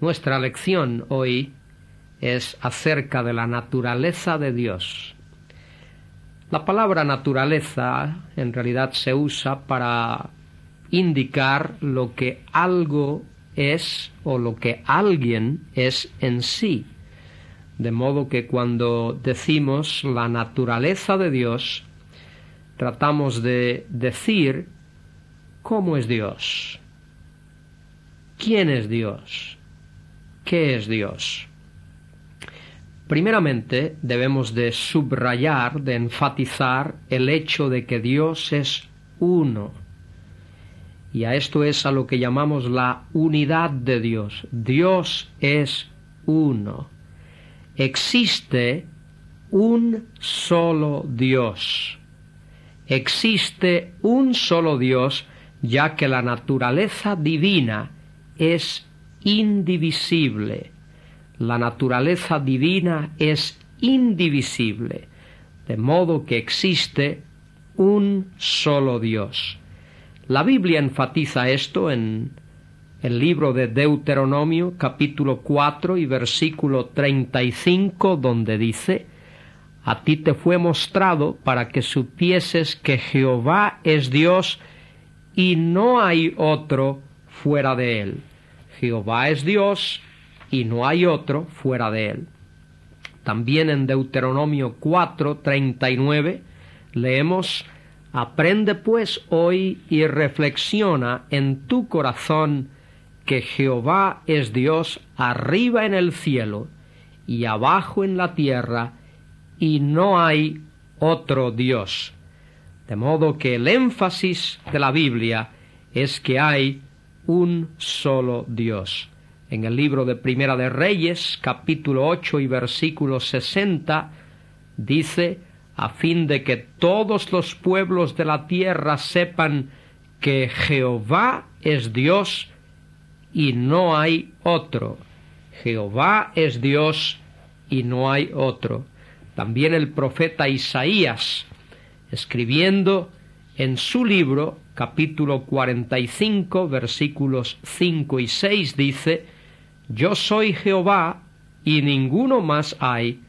Nuestra lección hoy es acerca de la naturaleza de Dios. La palabra naturaleza en realidad se usa para indicar lo que algo es o lo que alguien es en sí. De modo que cuando decimos la naturaleza de Dios, tratamos de decir cómo es Dios, quién es Dios, qué es Dios. Primeramente debemos de subrayar, de enfatizar el hecho de que Dios es uno. Y a esto es a lo que llamamos la unidad de Dios. Dios es uno. Existe un solo Dios. Existe un solo Dios, ya que la naturaleza divina es indivisible la naturaleza divina es indivisible, de modo que existe un solo Dios. La Biblia enfatiza esto en el libro de Deuteronomio capítulo 4 y versículo 35 donde dice A ti te fue mostrado para que supieses que Jehová es Dios y no hay otro fuera de él. Jehová es Dios y no hay otro fuera de él. También en Deuteronomio 4, 39 leemos Aprende pues hoy y reflexiona en tu corazón que Jehová es Dios arriba en el cielo y abajo en la tierra, y no hay otro Dios. De modo que el énfasis de la Biblia es que hay un solo Dios en el libro de Primera de Reyes, capítulo 8 y versículo 60, dice, a fin de que todos los pueblos de la tierra sepan que Jehová es Dios y no hay otro. Jehová es Dios y no hay otro. También el profeta Isaías, escribiendo en su libro, capítulo 45, versículos 5 y 6, dice, yo soy Jehová y ninguno más hay,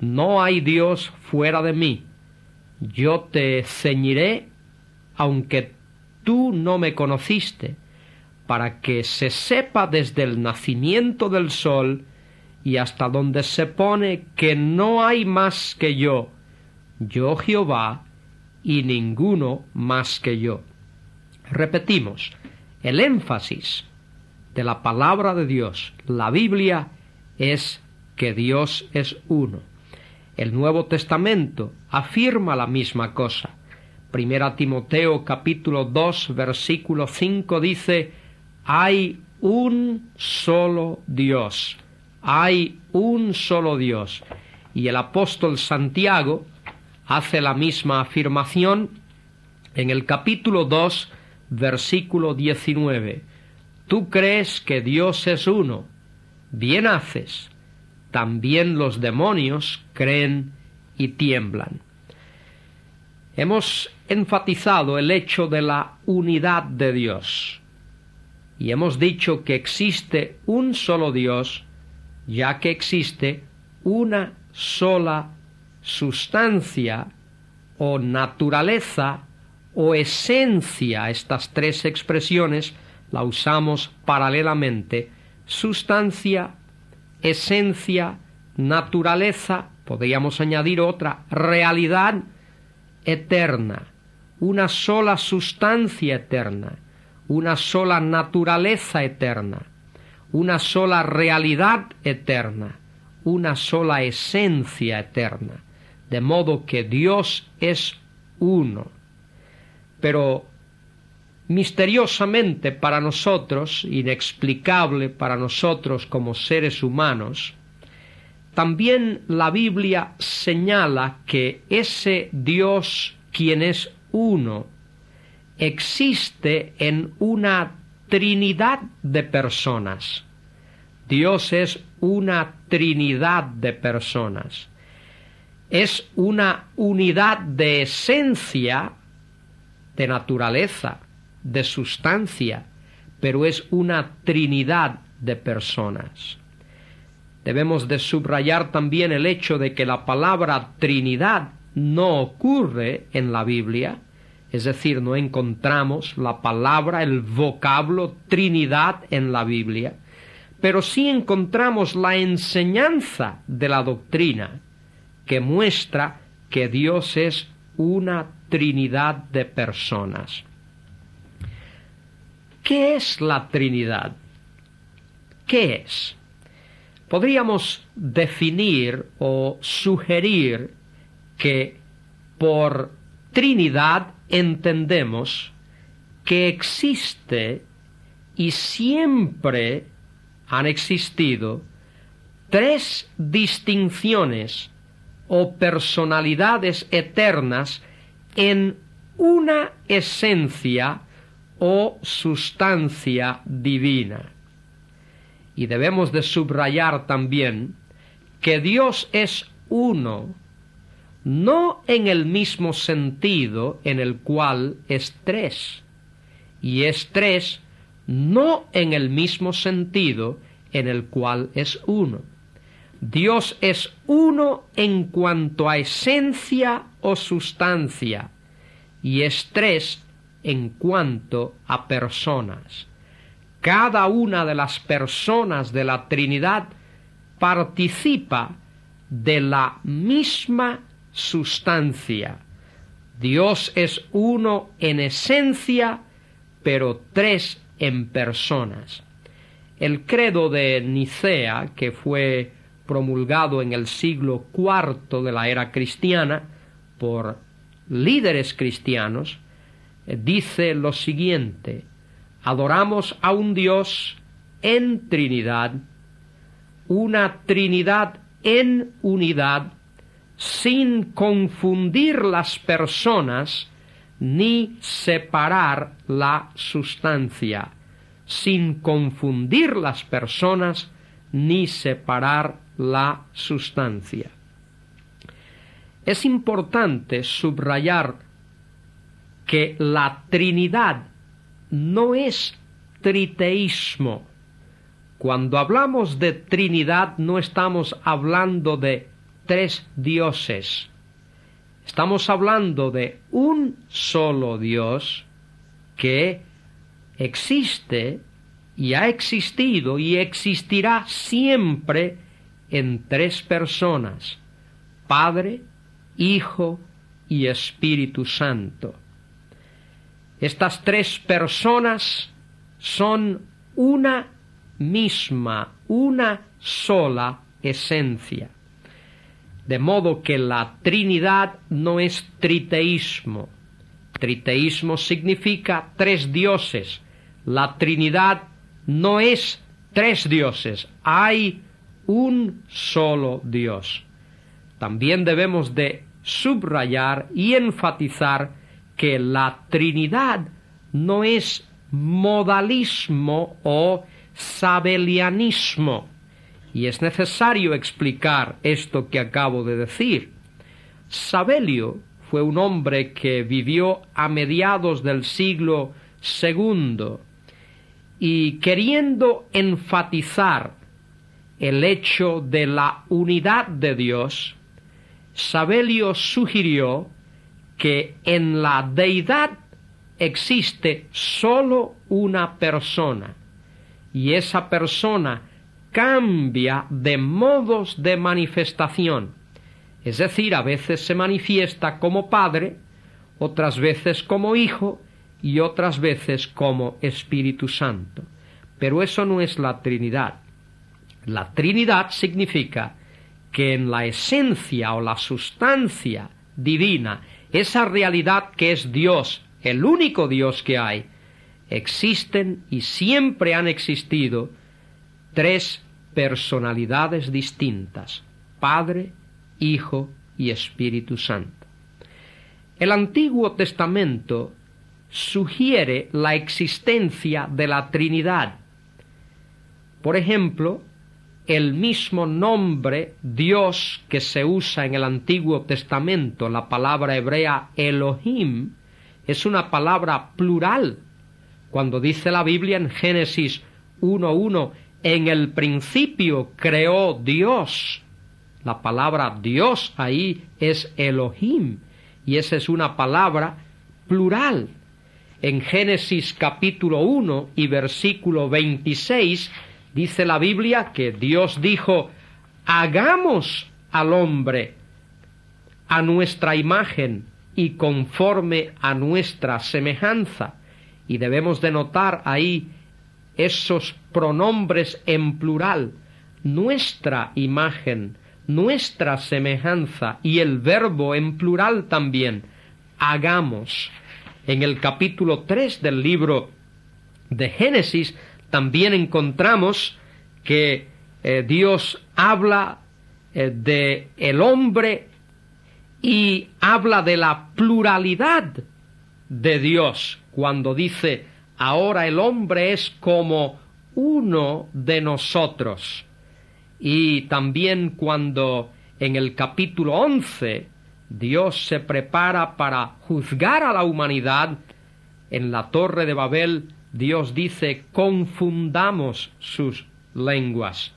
no hay Dios fuera de mí. Yo te ceñiré aunque tú no me conociste, para que se sepa desde el nacimiento del sol y hasta donde se pone que no hay más que yo, yo Jehová, y ninguno más que yo. Repetimos, el énfasis de la palabra de Dios, la Biblia, es que Dios es uno. El Nuevo Testamento afirma la misma cosa. Primera Timoteo capítulo 2 versículo 5 dice, hay un solo Dios, hay un solo Dios. Y el apóstol Santiago hace la misma afirmación en el capítulo 2 versículo 19. Tú crees que Dios es uno. Bien haces. También los demonios creen y tiemblan. Hemos enfatizado el hecho de la unidad de Dios y hemos dicho que existe un solo Dios, ya que existe una sola sustancia o naturaleza o esencia, estas tres expresiones la usamos paralelamente, sustancia, esencia, naturaleza, podríamos añadir otra, realidad eterna, una sola sustancia eterna, una sola naturaleza eterna, una sola realidad eterna, una sola esencia eterna, de modo que Dios es uno. Pero misteriosamente para nosotros, inexplicable para nosotros como seres humanos, también la Biblia señala que ese Dios quien es uno existe en una trinidad de personas. Dios es una trinidad de personas. Es una unidad de esencia, de naturaleza, de sustancia, pero es una trinidad de personas. Debemos de subrayar también el hecho de que la palabra Trinidad no ocurre en la Biblia, es decir, no encontramos la palabra, el vocablo Trinidad en la Biblia, pero sí encontramos la enseñanza de la doctrina que muestra que Dios es una Trinidad de personas. ¿Qué es la Trinidad? ¿Qué es? Podríamos definir o sugerir que por Trinidad entendemos que existe y siempre han existido tres distinciones o personalidades eternas en una esencia o sustancia divina. Y debemos de subrayar también que Dios es uno no en el mismo sentido en el cual es tres, y es tres no en el mismo sentido en el cual es uno. Dios es uno en cuanto a esencia o sustancia, y es tres en cuanto a personas. Cada una de las personas de la Trinidad participa de la misma sustancia. Dios es uno en esencia, pero tres en personas. El credo de Nicea, que fue promulgado en el siglo IV de la era cristiana por líderes cristianos, dice lo siguiente, adoramos a un Dios en Trinidad, una Trinidad en unidad, sin confundir las personas ni separar la sustancia, sin confundir las personas ni separar la sustancia. Es importante subrayar que la Trinidad no es triteísmo. Cuando hablamos de Trinidad no estamos hablando de tres dioses. Estamos hablando de un solo Dios que existe y ha existido y existirá siempre en tres personas, Padre, Hijo y Espíritu Santo. Estas tres personas son una misma, una sola esencia. De modo que la Trinidad no es triteísmo. Triteísmo significa tres dioses. La Trinidad no es tres dioses. Hay un solo Dios. También debemos de subrayar y enfatizar que la Trinidad no es modalismo o sabelianismo. Y es necesario explicar esto que acabo de decir. Sabelio fue un hombre que vivió a mediados del siglo II y queriendo enfatizar el hecho de la unidad de Dios, Sabelio sugirió que en la deidad existe sólo una persona y esa persona cambia de modos de manifestación. Es decir, a veces se manifiesta como Padre, otras veces como Hijo y otras veces como Espíritu Santo. Pero eso no es la Trinidad. La Trinidad significa que en la esencia o la sustancia divina, esa realidad que es Dios, el único Dios que hay, existen y siempre han existido tres personalidades distintas, Padre, Hijo y Espíritu Santo. El Antiguo Testamento sugiere la existencia de la Trinidad. Por ejemplo, el mismo nombre Dios que se usa en el Antiguo Testamento, la palabra hebrea Elohim, es una palabra plural. Cuando dice la Biblia en Génesis 1.1, en el principio creó Dios. La palabra Dios ahí es Elohim y esa es una palabra plural. En Génesis capítulo 1 y versículo 26 dice la Biblia que Dios dijo, hagamos al hombre a nuestra imagen y conforme a nuestra semejanza. Y debemos de notar ahí esos pronombres en plural, nuestra imagen, nuestra semejanza y el verbo en plural también, hagamos. En el capítulo 3 del libro de Génesis también encontramos que eh, Dios habla eh, de el hombre y habla de la pluralidad de Dios cuando dice ahora el hombre es como uno de nosotros. Y también cuando en el capítulo 11 Dios se prepara para juzgar a la humanidad, en la torre de Babel Dios dice confundamos sus lenguas.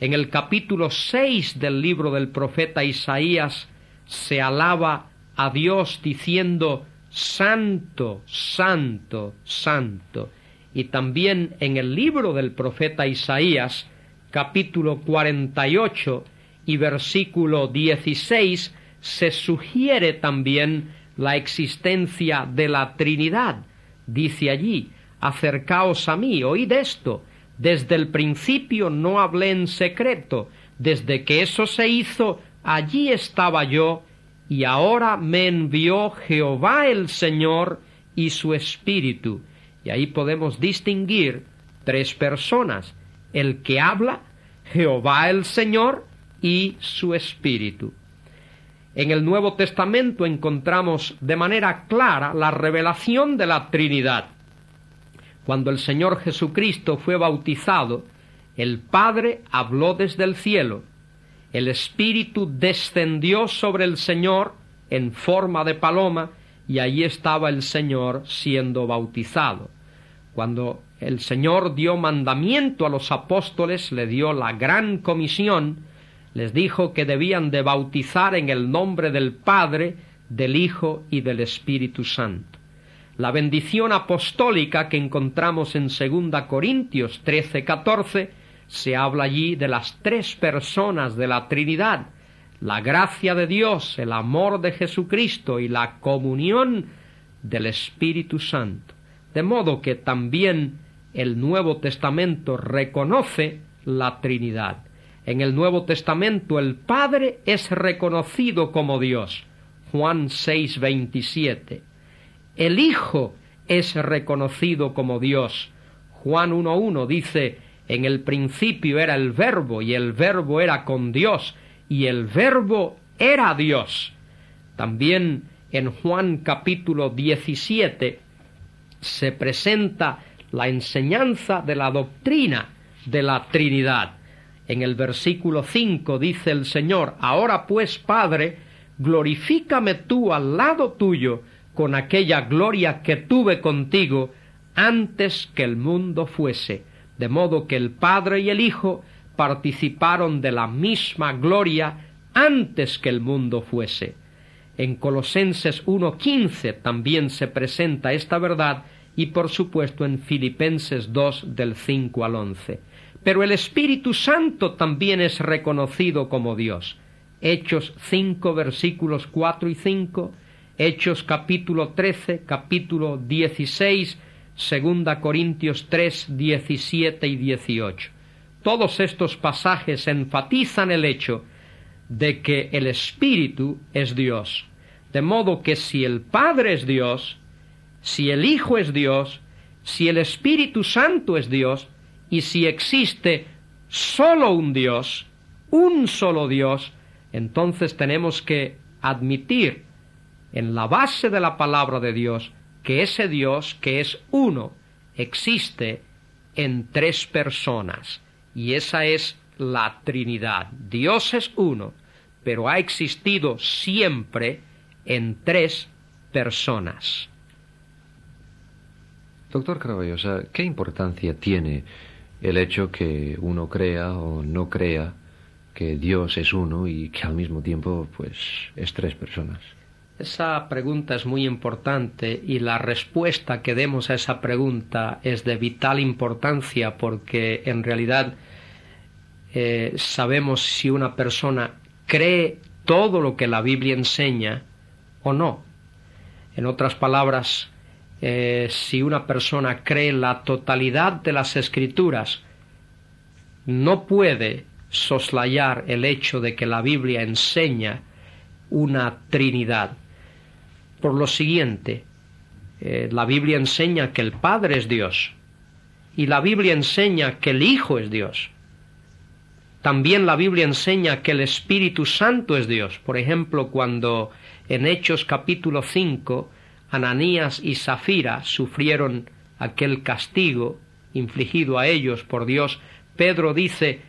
En el capítulo 6 del libro del profeta Isaías se alaba a Dios diciendo Santo, Santo, Santo. Y también en el libro del profeta Isaías, capítulo 48 y versículo 16, se sugiere también la existencia de la Trinidad. Dice allí, acercaos a mí, oíd esto, desde el principio no hablé en secreto, desde que eso se hizo, allí estaba yo, y ahora me envió Jehová el Señor y su Espíritu. Y ahí podemos distinguir tres personas, el que habla, Jehová el Señor y su Espíritu. En el Nuevo Testamento encontramos de manera clara la revelación de la Trinidad. Cuando el Señor Jesucristo fue bautizado, el Padre habló desde el cielo el Espíritu descendió sobre el Señor en forma de paloma y allí estaba el Señor siendo bautizado. Cuando el Señor dio mandamiento a los apóstoles, le dio la gran comisión, les dijo que debían de bautizar en el nombre del Padre, del Hijo y del Espíritu Santo. La bendición apostólica que encontramos en 2 Corintios 13, 14 se habla allí de las tres personas de la Trinidad, la gracia de Dios, el amor de Jesucristo y la comunión del Espíritu Santo. De modo que también el Nuevo Testamento reconoce la Trinidad. En el Nuevo Testamento el Padre es reconocido como Dios. Juan 6, 27. El Hijo es reconocido como Dios. Juan 1.1 dice, en el principio era el verbo y el verbo era con Dios y el verbo era Dios. También en Juan capítulo 17 se presenta la enseñanza de la doctrina de la Trinidad. En el versículo 5 dice el Señor, Ahora pues, Padre, glorifícame tú al lado tuyo con aquella gloria que tuve contigo antes que el mundo fuese de modo que el Padre y el Hijo participaron de la misma gloria antes que el mundo fuese. En Colosenses 1.15 también se presenta esta verdad y por supuesto en Filipenses 2 del 5 al 11. Pero el Espíritu Santo también es reconocido como Dios. Hechos 5 versículos 4 y 5, Hechos capítulo 13, capítulo 16, Segunda Corintios 3, 17 y 18. Todos estos pasajes enfatizan el hecho de que el Espíritu es Dios. De modo que si el Padre es Dios, si el Hijo es Dios, si el Espíritu Santo es Dios, y si existe solo un Dios, un solo Dios, entonces tenemos que admitir en la base de la palabra de Dios que ese Dios, que es uno, existe en tres personas. Y esa es la Trinidad. Dios es uno, pero ha existido siempre en tres personas. Doctor Caraballo, ¿qué importancia tiene el hecho que uno crea o no crea que Dios es uno y que al mismo tiempo pues es tres personas. Esa pregunta es muy importante y la respuesta que demos a esa pregunta es de vital importancia porque en realidad eh, sabemos si una persona cree todo lo que la Biblia enseña o no. En otras palabras, eh, si una persona cree la totalidad de las escrituras, no puede soslayar el hecho de que la Biblia enseña una Trinidad. Por lo siguiente, eh, la Biblia enseña que el Padre es Dios y la Biblia enseña que el Hijo es Dios. También la Biblia enseña que el Espíritu Santo es Dios. Por ejemplo, cuando en Hechos capítulo 5 Ananías y Zafira sufrieron aquel castigo infligido a ellos por Dios, Pedro dice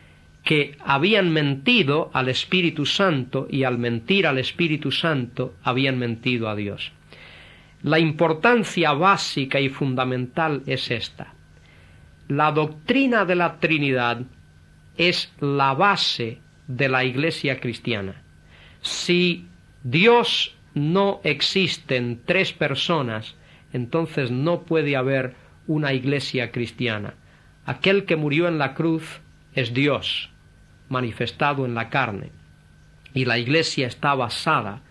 que habían mentido al Espíritu Santo y al mentir al Espíritu Santo habían mentido a Dios. La importancia básica y fundamental es esta. La doctrina de la Trinidad es la base de la Iglesia cristiana. Si Dios no existen tres personas, entonces no puede haber una iglesia cristiana. Aquel que murió en la cruz es Dios, manifestado en la carne. Y la iglesia está basada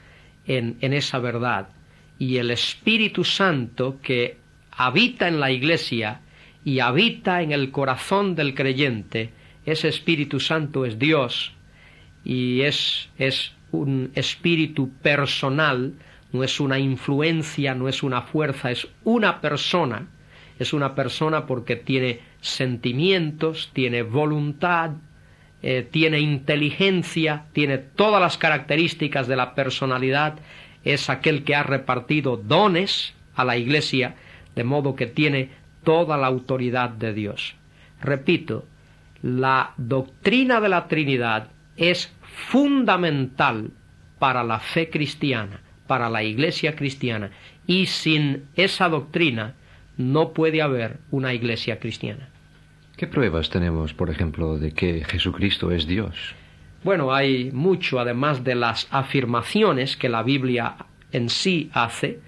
en, esa verdad. Y el Espíritu Santo que habita en la iglesia y habita en el corazón del creyente, ese Espíritu Santo es Dios y es, es un espíritu personal, no es una influencia, no es una fuerza, es una persona. Es una persona porque tiene sentimientos, tiene voluntad, eh, tiene inteligencia, tiene todas las características de la personalidad, es aquel que ha repartido dones a la Iglesia, de modo que tiene toda la autoridad de Dios. Repito, la doctrina de la Trinidad es fundamental para la fe cristiana, para la iglesia cristiana, y sin esa doctrina no puede haber una iglesia cristiana. ¿Qué pruebas tenemos, por ejemplo, de que Jesucristo es Dios? Bueno, hay mucho, además de las afirmaciones que la Biblia en sí hace.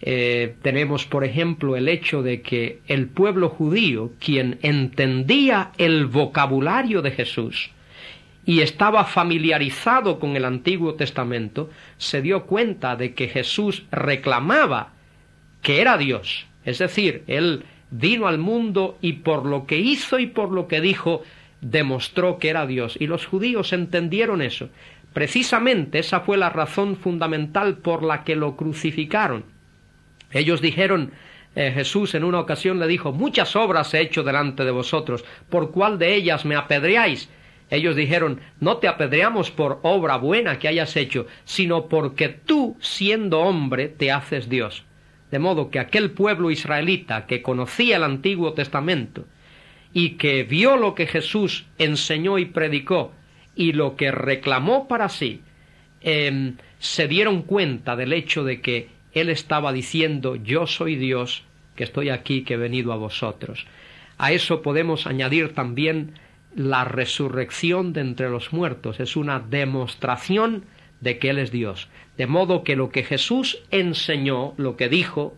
Eh, tenemos, por ejemplo, el hecho de que el pueblo judío, quien entendía el vocabulario de Jesús, y estaba familiarizado con el Antiguo Testamento, se dio cuenta de que Jesús reclamaba que era Dios. Es decir, Él vino al mundo y por lo que hizo y por lo que dijo, demostró que era Dios. Y los judíos entendieron eso. Precisamente esa fue la razón fundamental por la que lo crucificaron. Ellos dijeron, eh, Jesús en una ocasión le dijo, muchas obras he hecho delante de vosotros, ¿por cuál de ellas me apedreáis? Ellos dijeron, no te apedreamos por obra buena que hayas hecho, sino porque tú, siendo hombre, te haces Dios. De modo que aquel pueblo israelita que conocía el Antiguo Testamento y que vio lo que Jesús enseñó y predicó y lo que reclamó para sí, em, se dieron cuenta del hecho de que Él estaba diciendo, yo soy Dios, que estoy aquí, que he venido a vosotros. A eso podemos añadir también la resurrección de entre los muertos, es una demostración de que Él es Dios. De modo que lo que Jesús enseñó, lo que dijo,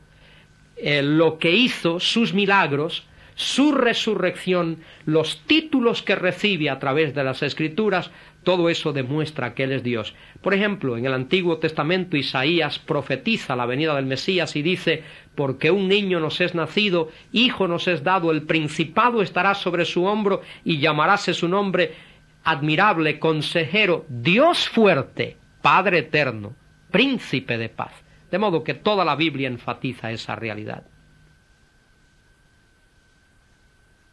eh, lo que hizo, sus milagros, su resurrección, los títulos que recibe a través de las escrituras, todo eso demuestra que Él es Dios. Por ejemplo, en el Antiguo Testamento Isaías profetiza la venida del Mesías y dice, porque un niño nos es nacido, hijo nos es dado, el principado estará sobre su hombro y llamaráse su nombre admirable, consejero, Dios fuerte, Padre eterno, príncipe de paz. De modo que toda la Biblia enfatiza esa realidad.